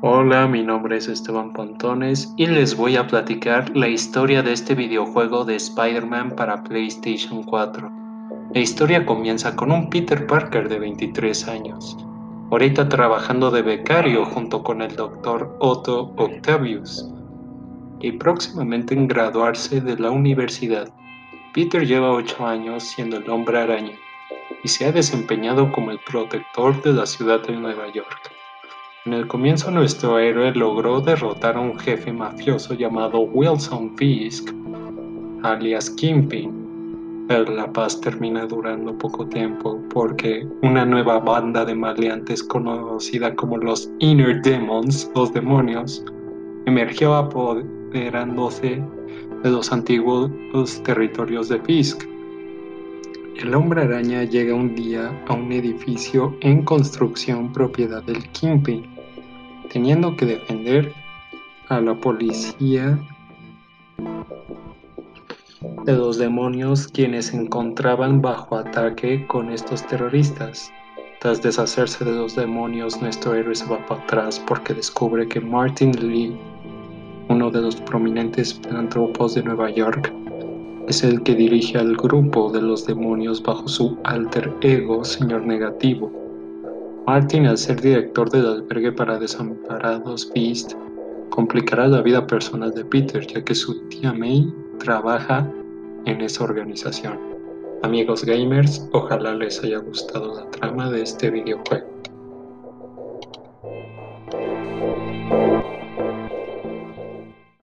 Hola, mi nombre es Esteban Pontones y les voy a platicar la historia de este videojuego de Spider-Man para PlayStation 4. La historia comienza con un Peter Parker de 23 años, ahorita trabajando de becario junto con el Dr. Otto Octavius, y próximamente en graduarse de la universidad. Peter lleva 8 años siendo el hombre araña y se ha desempeñado como el protector de la ciudad de Nueva York. En el comienzo nuestro héroe logró derrotar a un jefe mafioso llamado Wilson Fisk, alias Kingpin. Pero la paz termina durando poco tiempo porque una nueva banda de maleantes conocida como los Inner Demons, los demonios, emergió apoderándose de los antiguos territorios de Fisk. El hombre araña llega un día a un edificio en construcción propiedad del Kingpin teniendo que defender a la policía de los demonios quienes se encontraban bajo ataque con estos terroristas. Tras deshacerse de los demonios, nuestro héroe se va para atrás porque descubre que Martin Lee, uno de los prominentes filantropos de Nueva York, es el que dirige al grupo de los demonios bajo su alter ego, Señor Negativo. Martin, al ser director del albergue para desamparados Beast, complicará la vida personal de Peter, ya que su tía May trabaja en esa organización. Amigos gamers, ojalá les haya gustado la trama de este videojuego.